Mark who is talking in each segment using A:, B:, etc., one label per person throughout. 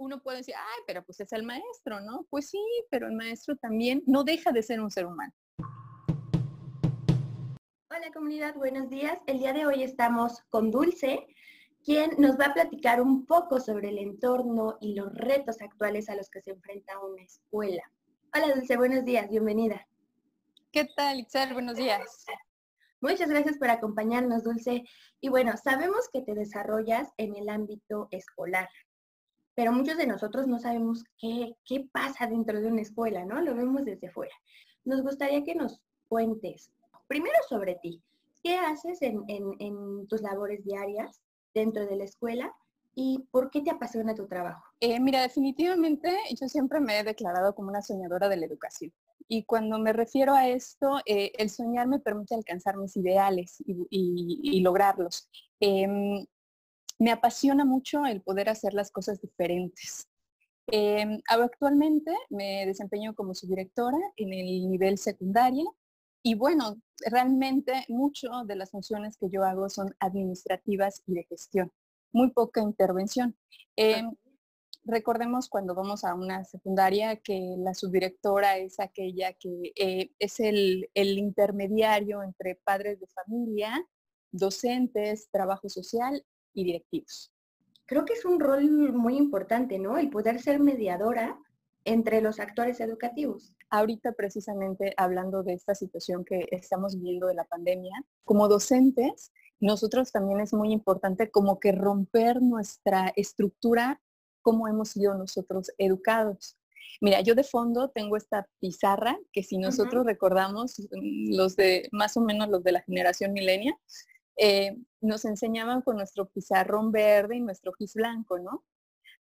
A: uno puede decir, ay, pero pues es el maestro, ¿no? Pues sí, pero el maestro también no deja de ser un ser humano.
B: Hola comunidad, buenos días. El día de hoy estamos con Dulce, quien nos va a platicar un poco sobre el entorno y los retos actuales a los que se enfrenta una escuela. Hola Dulce, buenos días, bienvenida.
A: ¿Qué tal, Itzel? Buenos días.
B: Muchas gracias por acompañarnos, Dulce. Y bueno, sabemos que te desarrollas en el ámbito escolar, pero muchos de nosotros no sabemos qué, qué pasa dentro de una escuela, ¿no? Lo vemos desde fuera. Nos gustaría que nos cuentes primero sobre ti. ¿Qué haces en, tus labores diarias dentro de la escuela y por qué te apasiona tu trabajo?
A: Eh, mira, definitivamente yo siempre me he declarado como una soñadora de la educación. Y cuando me refiero a esto, eh, el soñar me permite alcanzar mis ideales y, lograrlos. Em, me apasiona mucho el poder hacer las cosas diferentes. Em, actualmente me desempeño como subdirectora en el nivel secundaria y bueno, realmente mucho de las funciones que yo hago son administrativas y de gestión, muy poca intervención. Em, recordemos cuando vamos a una secundaria que la subdirectora es aquella que eh, es el, el intermediario entre padres de familia, docentes, trabajo social y directivos.
B: Creo que es un rol muy importante, ¿no? El poder ser mediadora entre los actores educativos.
A: Ahorita precisamente hablando de esta situación que estamos viviendo de la pandemia, como docentes, nosotros también es muy importante como que romper nuestra estructura, como hemos sido nosotros educados. Mira, yo de fondo tengo esta pizarra que si nosotros recordamos, mm, los de más o menos los de la generación milenia, eh, nos enseñaban con nuestro pizarrón verde y nuestro gis blanco, ¿no?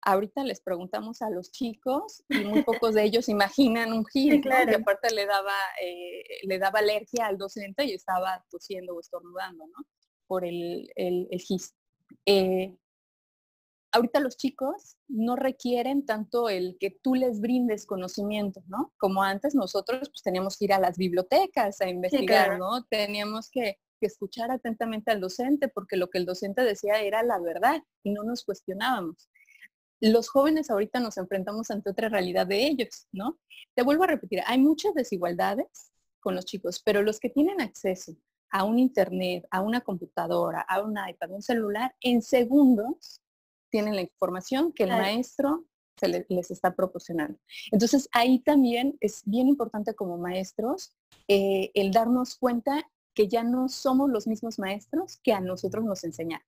A: Ahorita les preguntamos a los chicos y muy pocos de ellos imaginan un gis, claro. que aparte le daba, eh, le daba alergia al docente y estaba tosiendo o estornudando, ¿no? Por el, el, gis. Eh, ahorita los chicos no requieren tanto el que tú les brindes conocimiento, ¿no? Como antes nosotros pues, teníamos que ir a las bibliotecas a investigar, ¿no? Teníamos que que escuchar atentamente al docente, porque lo que el docente decía era la verdad y no nos cuestionábamos. Los jóvenes ahorita nos enfrentamos ante otra realidad de ellos, ¿no? Te vuelvo a repetir, hay muchas desigualdades con los chicos, pero los que tienen acceso a un internet, a una computadora, a un iPad, un celular, en segundos tienen la información que el maestro se les está proporcionando. Entonces ahí también es bien importante como maestros eh, el darnos cuenta que ya no somos los mismos maestros que a nosotros nos enseñaron.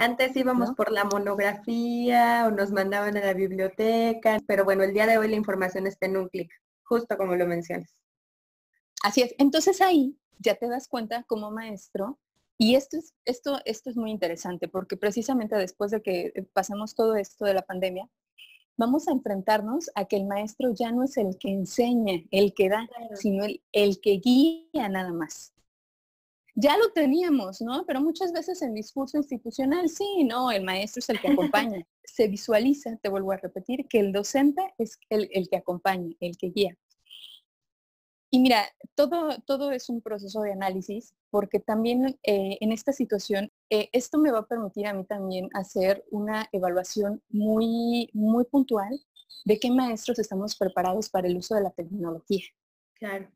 B: Antes íbamos por la monografía o nos mandaban a la biblioteca, pero bueno, el día de hoy la información está en un clic, justo como lo mencionas.
A: Así es. Entonces ahí ya te das cuenta como maestro y esto es, esto, esto es muy interesante porque precisamente después de que pasamos todo esto de la pandemia, vamos a enfrentarnos a que el maestro ya no es el que enseña, el que da, sino el, el que guía nada más ya lo teníamos, ¿no? Pero muchas veces en discurso institucional, sí, no, el maestro es el que acompaña. Se visualiza, te vuelvo a repetir, que el docente es el, que acompaña, el que guía. Y mira, todo, todo es un proceso de análisis porque también eh, en esta situación, eh, esto me va a permitir a mí también hacer una evaluación muy, muy puntual de qué maestros estamos preparados para el uso de la tecnología.
B: Claro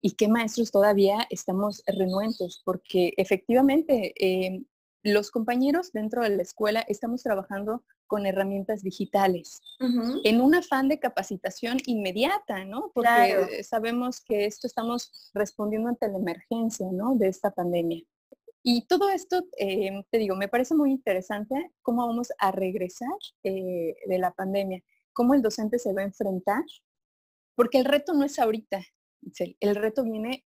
A: y qué maestros todavía estamos renuentes, porque efectivamente em, los compañeros dentro de la escuela estamos trabajando con herramientas digitales, en un afán de capacitación inmediata, ¿no? Porque sabemos que esto estamos respondiendo ante la emergencia, ¿no? De esta pandemia. Y todo esto, em, te digo, me parece muy interesante cómo vamos a regresar eh, de la pandemia, cómo el docente se va a enfrentar, porque el reto no es ahorita, el reto viene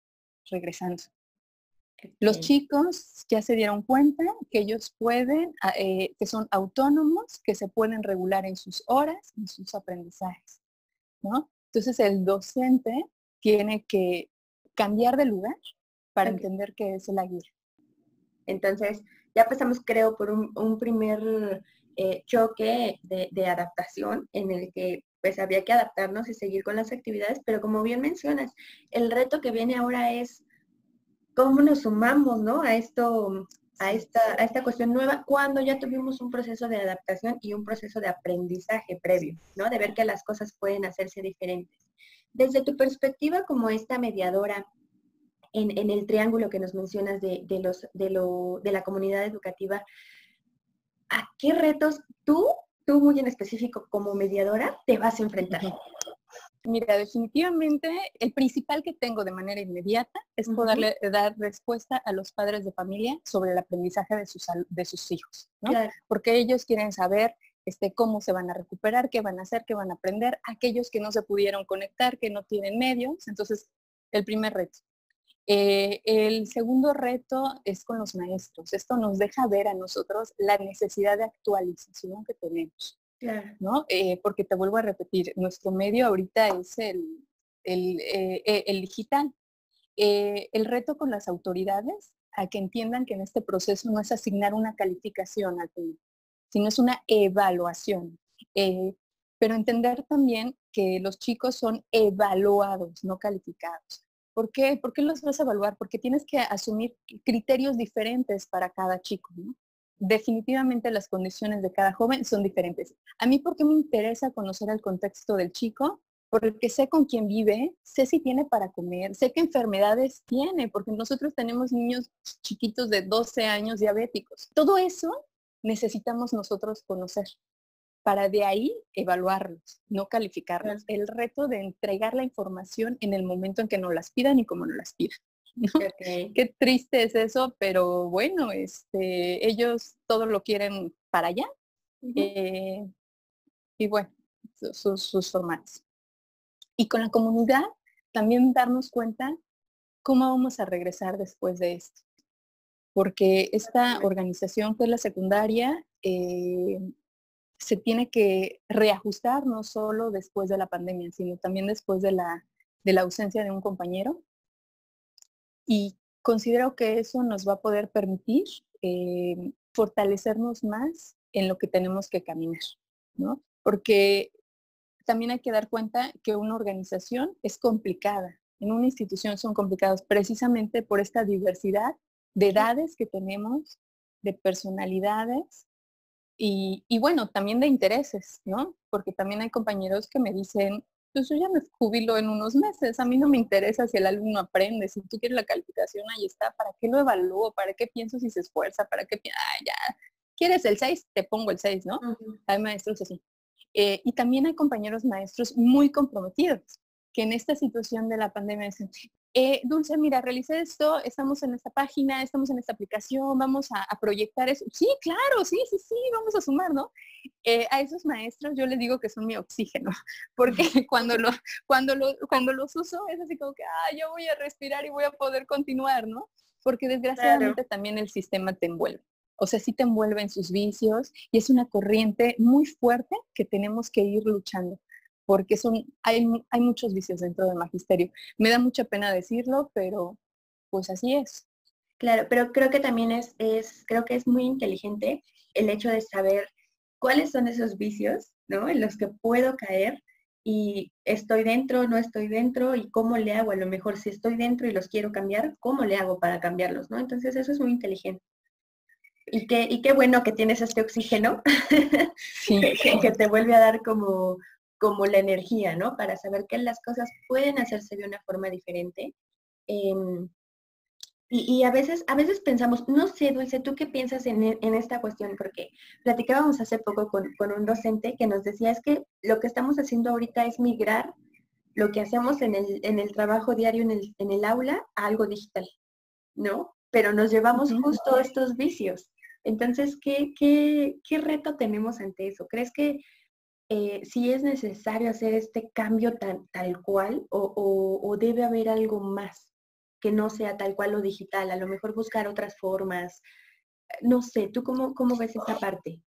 A: regresando. Los chicos ya se dieron cuenta que ellos pueden, ah, eh, que son autónomos, que se pueden regular en sus horas, en sus aprendizajes. ¿no? Entonces el docente tiene que cambiar de lugar para entender que es la guía.
B: Entonces, ya pasamos, creo, por un, primer eh, choque de, de, adaptación en el que pues había que adaptarnos y seguir con las actividades, pero como bien mencionas, el reto que viene ahora es cómo nos sumamos, ¿no? A esto a esta, a esta cuestión nueva cuando ya tuvimos un proceso de adaptación y un proceso de aprendizaje previo, ¿no? De ver que las cosas pueden hacerse diferentes. Desde tu perspectiva como esta mediadora en, el triángulo que nos mencionas de, los, de, lo, de la comunidad educativa, ¿a qué retos tú, tú muy en específico como mediadora, te vas a enfrentar?
A: Mira, definitivamente el principal que tengo de manera inmediata es poderle dar respuesta a los padres de familia sobre el aprendizaje de sus, de sus hijos, ¿no? Porque ellos quieren saber este, cómo se van a recuperar, qué van a hacer, qué van a aprender, aquellos que no se pudieron conectar, que no tienen medios. Entonces, el primer reto. Eh, el segundo reto es con los maestros. Esto nos deja ver a nosotros la necesidad de actualización que tenemos. ¿no? Eh, porque te vuelvo a repetir, nuestro medio ahorita es el, el, eh, el digital. el reto con las autoridades a que entiendan que en este proceso no es asignar una calificación al tema, sino es una evaluación. Pero entender también que los chicos son evaluados, no calificados. ¿Por qué? ¿Por qué los vas a evaluar? Porque tienes que asumir criterios diferentes para cada chico. Definitivamente las condiciones de cada joven son diferentes. A mí, ¿por qué me interesa conocer el contexto del chico? Porque sé con quién vive, sé si tiene para comer, sé qué enfermedades tiene, porque nosotros tenemos niños chiquitos de 12 años diabéticos. Todo eso necesitamos nosotros conocer para de ahí evaluarlos, no calificarlos. El reto de entregar la información en el momento en que nos las pidan y como nos las pidan. Qué triste es eso, pero bueno, este, ellos todo lo quieren para allá. Eh, y bueno, sus, sus formatos. Y con la comunidad también darnos cuenta cómo vamos a regresar después de esto porque esta organización es la secundaria eh, se tiene que reajustar no solo después de la pandemia, sino también después de la, de la ausencia de un compañero. Y considero que eso nos va a poder permitir eh, fortalecernos más en lo que tenemos que caminar, ¿no? Porque también hay que dar cuenta que una organización es complicada. En una institución son complicados precisamente por esta diversidad de edades que tenemos, de personalidades y, bueno, también de intereses, ¿no? Porque también hay compañeros que me dicen, pues yo ya me jubilo en unos meses, a mí no me interesa si el alumno aprende, si tú quieres la calificación, ahí está, ¿para qué lo evalúo? ¿Para qué pienso si se esfuerza? ¿Para qué? Ah, ya, ¿quieres el 6? Te pongo el 6, ¿no? Hay maestros así. Eh, y también hay compañeros maestros muy comprometidos, que en esta situación de la pandemia dicen, eh, Dulce, mira, realicé esto, estamos en esta página, estamos en esta aplicación, vamos a, proyectar eso. Sí, claro, sí, sí, sí, vamos a sumar, ¿no? Eh, a esos maestros yo les digo que son mi oxígeno, porque cuando, lo, cuando, lo, cuando los uso es así como que, ah, yo voy a respirar y voy a poder continuar, ¿no? Porque desgraciadamente también el sistema te envuelve. O sea, sí te envuelve en sus vicios y es una corriente muy fuerte que tenemos que ir luchando porque son, hay, hay muchos vicios dentro del magisterio. Me da mucha pena decirlo, pero pues así es.
B: Claro, pero creo que también es, es, creo que es muy inteligente el hecho de saber cuáles son esos vicios, ¿no? En los que puedo caer y estoy dentro, no estoy dentro y cómo le hago, a lo mejor si estoy dentro y los quiero cambiar, ¿cómo le hago para cambiarlos, ¿no? Entonces eso es muy inteligente. Y qué, y qué bueno que tienes este oxígeno que, te vuelve a dar como como la energía, ¿no? Para saber que las cosas pueden hacerse de una forma diferente. Em, y, a veces, a veces pensamos, no sé, Dulce, ¿tú qué piensas en, e, esta cuestión? Porque platicábamos hace poco con, un docente que nos decía, es que lo que estamos haciendo ahorita es migrar lo que hacemos en el, en el trabajo diario en el, en el aula a algo digital, ¿no? Pero nos llevamos justo estos vicios. Entonces, ¿qué, qué, ¿qué reto tenemos ante eso? ¿Crees que eh, si es necesario hacer este cambio tal, tal cual o, debe haber algo más que no sea tal cual lo digital, a lo mejor buscar otras formas. No sé, ¿tú cómo, cómo ves esta parte?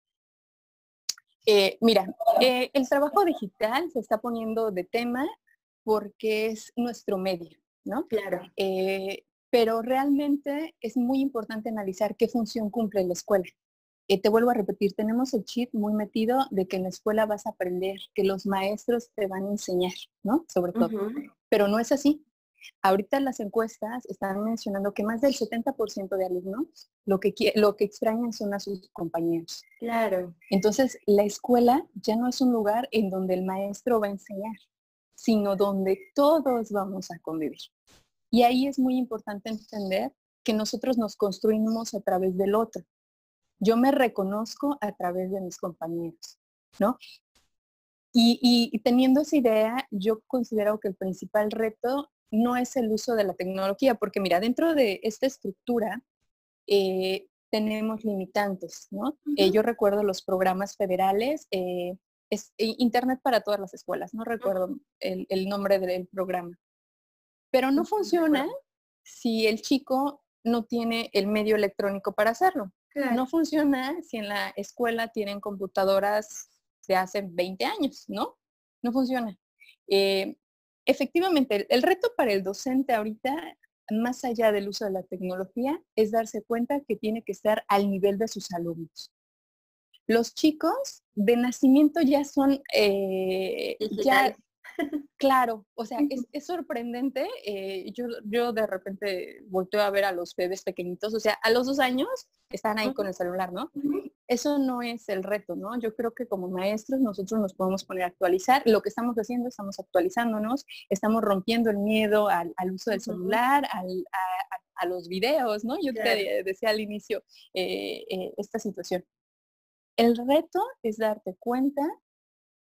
A: Eh, mira, eh, el trabajo digital se está poniendo de tema porque es nuestro medio, ¿no?
B: Claro.
A: pero realmente es muy importante analizar qué función cumple la escuela. Eh, te vuelvo a repetir, tenemos el chip muy metido de que en la escuela vas a aprender, que los maestros te van a enseñar, ¿no? Sobre todo. Pero no es así. Ahorita las encuestas están mencionando que más del 70% de alumnos lo que, lo que extrañan son a sus compañeros.
B: Claro.
A: Entonces, la escuela ya no es un lugar en donde el maestro va a enseñar, sino donde todos vamos a convivir. Y ahí es muy importante entender que nosotros nos construimos a través del otro. Yo me reconozco a través de mis compañeros, ¿no? Y, teniendo esa idea, yo considero que el principal reto no es el uso de la tecnología, porque mira, dentro de esta estructura eh, tenemos limitantes, ¿no? Eh, yo recuerdo los programas federales, eh, es Internet para todas las escuelas, no recuerdo el, el nombre del programa, pero no funciona si el chico no tiene el medio electrónico para hacerlo. No funciona si en la escuela tienen computadoras de hace 20 años, ¿no? No funciona. Eh, efectivamente, el, reto para el docente ahorita, más allá del uso de la tecnología, es darse cuenta que tiene que estar al nivel de sus alumnos. Los chicos de nacimiento ya son, eh, ya, Claro, o sea, es, sorprendente. Eh, yo, yo de repente volteo a ver a los bebés pequeñitos, o sea, a los dos años están ahí con el celular, ¿no? Eso no es el reto, ¿no? Yo creo que como maestros nosotros nos podemos poner a actualizar. Lo que estamos haciendo, estamos actualizándonos, estamos rompiendo el miedo al, uso del celular, a, los videos, ¿no? Yo te decía al inicio eh, eh, esta situación. El reto es darte cuenta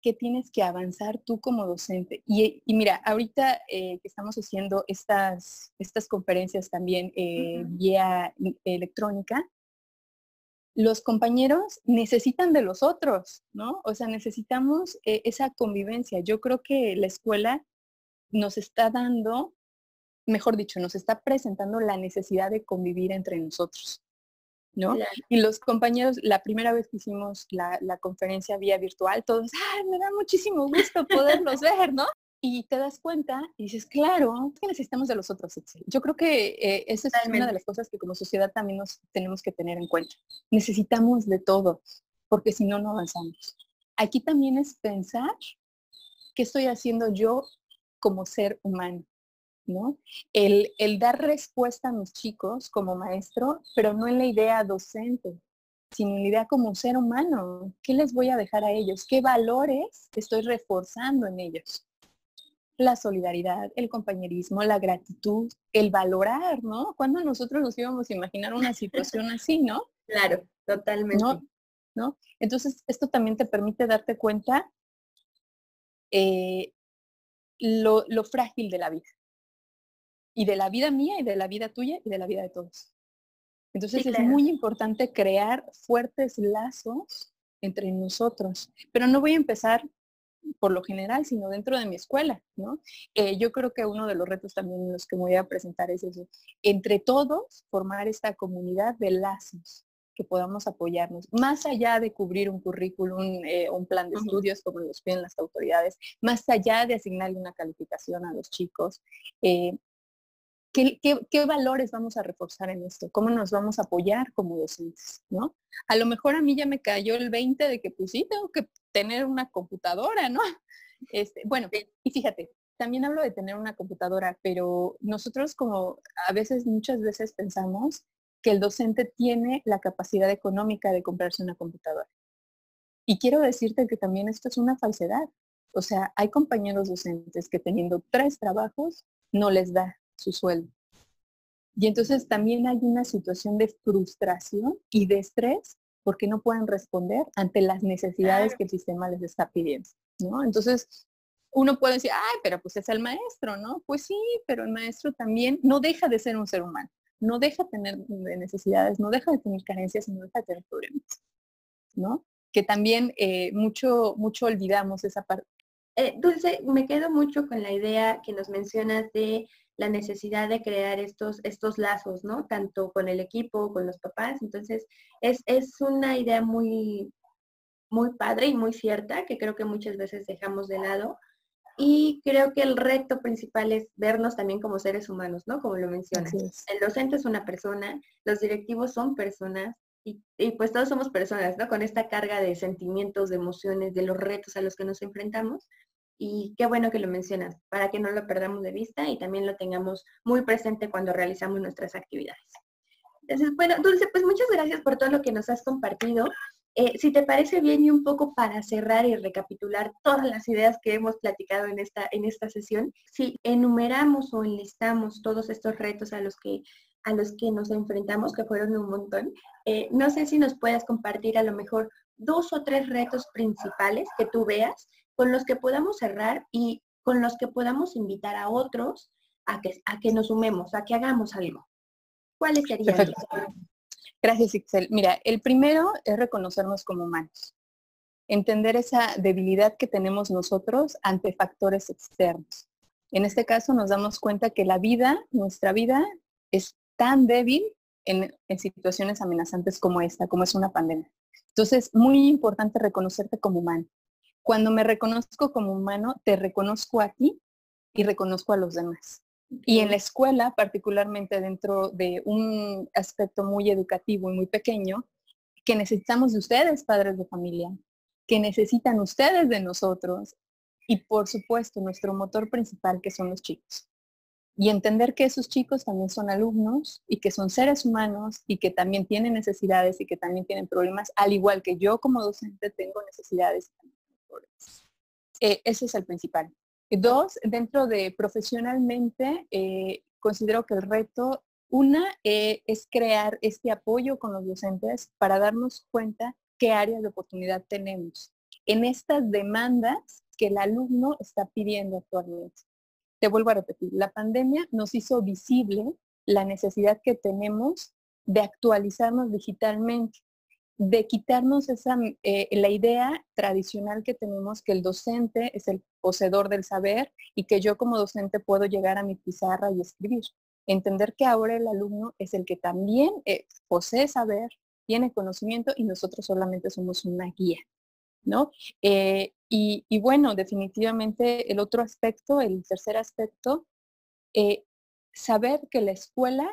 A: que tienes que avanzar tú como docente. Y, mira, ahorita eh, que estamos haciendo estas, estas conferencias también eh, vía electrónica, los compañeros necesitan de los otros, ¿no? O sea, necesitamos eh, esa convivencia. Yo creo que la escuela nos está dando, mejor dicho, nos está presentando la necesidad de convivir entre nosotros. ¿No? Y los compañeros, la primera vez que hicimos la, conferencia vía virtual, todos, ¡ay, me da muchísimo gusto poderlos ver, ¿no? Y te das cuenta y dices, claro, que necesitamos de los otros, Yo creo que eh, esa es una de las cosas que como sociedad también nos tenemos que tener en cuenta. Necesitamos de todo, porque si no, no avanzamos. Aquí también es pensar qué estoy haciendo yo como ser humano. El, dar respuesta a mis chicos como maestro, pero no en la idea docente, sino en la idea como ser humano. ¿Qué les voy a dejar a ellos? ¿Qué valores estoy reforzando en ellos? La solidaridad, el compañerismo, la gratitud, el valorar, ¿no? Cuando nosotros nos íbamos a imaginar una situación así, ¿no?
B: Claro, totalmente.
A: ¿No? Entonces, esto también te permite darte cuenta eh, lo, lo frágil de la vida y de la vida mía y de la vida tuya y de la vida de todos. Entonces es muy importante crear fuertes lazos entre nosotros, pero no voy a empezar por lo general, sino dentro de mi escuela, ¿no? Eh, yo creo que uno de los retos también los que voy a presentar es eso, entre todos formar esta comunidad de lazos que podamos apoyarnos, más allá de cubrir un currículum, eh, un plan de estudios como los piden las autoridades, más allá de asignarle una calificación a los chicos, eh, ¿Qué, valores vamos a reforzar en esto? ¿Cómo nos vamos a apoyar como docentes? ¿no? A lo mejor a mí ya me cayó el 20 de que pues sí, tengo que tener una computadora, ¿no? Este, bueno, y fíjate, también hablo de tener una computadora, pero nosotros como a veces, muchas veces pensamos que el docente tiene la capacidad económica de comprarse una computadora. Y quiero decirte que también esto es una falsedad. O sea, hay compañeros docentes que teniendo tres trabajos no les da su sueldo. Y entonces también hay una situación de frustración y de estrés porque no pueden responder ante las necesidades que el sistema les está pidiendo, ¿no? Entonces, uno puede decir, ay, pero pues es el maestro, ¿no? Pues sí, pero el maestro también no deja de ser un ser humano, no deja de tener necesidades, no deja de tener carencias, no deja de tener problemas, ¿no? Que también eh, mucho, mucho olvidamos esa parte.
B: Eh, Dulce, me quedo mucho con la idea que nos mencionas de la necesidad de crear estos, estos lazos, ¿no? Tanto con el equipo, con los papás. Entonces, es, es una idea muy, muy padre y muy cierta que creo que muchas veces dejamos de lado. Y creo que el reto principal es vernos también como seres humanos, ¿no? Como lo mencionas. El docente es una persona, los directivos son personas y, y, pues todos somos personas, ¿no? Con esta carga de sentimientos, de emociones, de los retos a los que nos enfrentamos. Y qué bueno que lo mencionas, para que no lo perdamos de vista y también lo tengamos muy presente cuando realizamos nuestras actividades. Entonces, bueno, Dulce, pues muchas gracias por todo lo que nos has compartido. Eh, si te parece bien y un poco para cerrar y recapitular todas las ideas que hemos platicado en esta, en esta sesión, si enumeramos o enlistamos todos estos retos a los que a los que nos enfrentamos, que fueron un montón. Eh, no sé si nos puedes compartir a lo mejor dos o tres retos principales que tú veas con los que podamos cerrar y con los que podamos invitar a otros a que, a que nos sumemos, a que hagamos algo. ¿Cuáles serían?
A: Gracias, Ixel. Mira, el primero es reconocernos como humanos. Entender esa debilidad que tenemos nosotros ante factores externos. En este caso nos damos cuenta que la vida, nuestra vida, es tan débil en, situaciones amenazantes como esta, como es una pandemia. Entonces, muy importante reconocerte como humano. Cuando me reconozco como humano, te reconozco a ti y reconozco a los demás. Y en la escuela, particularmente dentro de un aspecto muy educativo y muy pequeño, que necesitamos de ustedes, padres de familia, que necesitan ustedes de nosotros y por supuesto nuestro motor principal que son los chicos y entender que esos chicos también son alumnos y que son seres humanos y que también tienen necesidades y que también tienen problemas, al igual que yo como docente tengo necesidades y Eh, ese es el principal. Dos, dentro de profesionalmente, eh, considero que el reto, una, eh, es crear este apoyo con los docentes para darnos cuenta qué áreas de oportunidad tenemos en estas demandas que el alumno está pidiendo actualmente. Te vuelvo a repetir, la pandemia nos hizo visible la necesidad que tenemos de actualizarnos digitalmente, de quitarnos esa, eh, la idea tradicional que tenemos que el docente es el poseedor del saber y que yo como docente puedo llegar a mi pizarra y escribir. Entender que ahora el alumno es el que también eh, posee saber, tiene conocimiento y nosotros solamente somos una guía. ¿no? Eh, y, bueno, definitivamente el otro aspecto, el tercer aspecto, saber que la escuela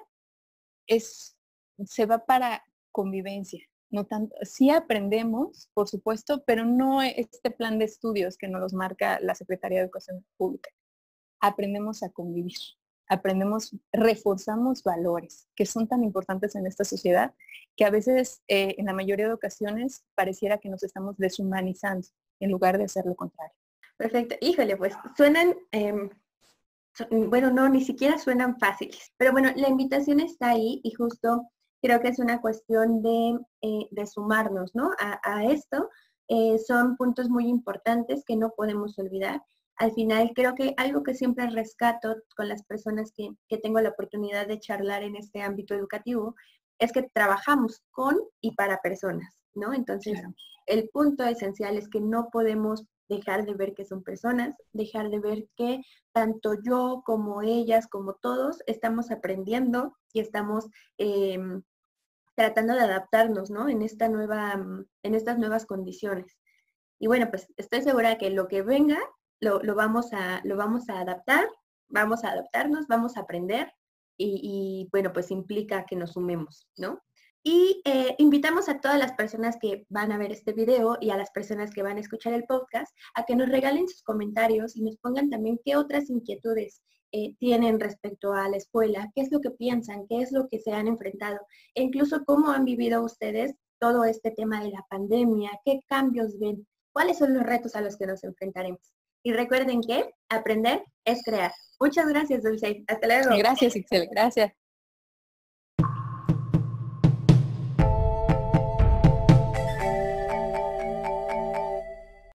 A: es, se va para convivencia. No tanto, sí aprendemos, por supuesto, pero no este plan de estudios que nos los marca la Secretaría de Educación Pública. Aprendemos a convivir aprendemos, reforzamos valores que son tan importantes en esta sociedad que a veces, eh, en la mayoría de ocasiones, pareciera que nos estamos deshumanizando en lugar de hacer lo contrario.
B: Perfecto. Híjole, pues suenan, em, bueno, no, ni siquiera suenan fáciles. Pero bueno, la invitación está ahí y justo creo que es una cuestión de, eh, sumarnos, ¿no? A, esto. Eh, son puntos muy importantes que no podemos olvidar al final creo que algo que siempre rescato con las personas que, tengo la oportunidad de charlar en este ámbito educativo es que trabajamos con y para personas, ¿no? Entonces, el punto esencial es que no podemos dejar de ver que son personas, dejar de ver que tanto yo como ellas, como todos, estamos aprendiendo y estamos em, tratando de adaptarnos, ¿no? En, esta nueva, en estas nuevas condiciones. Y bueno, pues estoy segura que lo que venga lo, vamos, a, lo vamos a adaptar, vamos a adaptarnos, vamos a aprender y, bueno, pues implica que nos sumemos, ¿no? Y eh, invitamos a todas las personas que van a ver este video y a las personas que van a escuchar el podcast a que nos regalen sus comentarios y nos pongan también qué otras inquietudes eh, tienen respecto a la escuela, qué es lo que piensan, qué es lo que se han enfrentado, e incluso cómo han vivido ustedes todo este tema de la pandemia, qué cambios ven, cuáles son los retos a los que nos enfrentaremos. Y recuerden que aprender es crear. Muchas gracias, Dulce. Hasta luego.
A: Gracias, Excel. Gracias.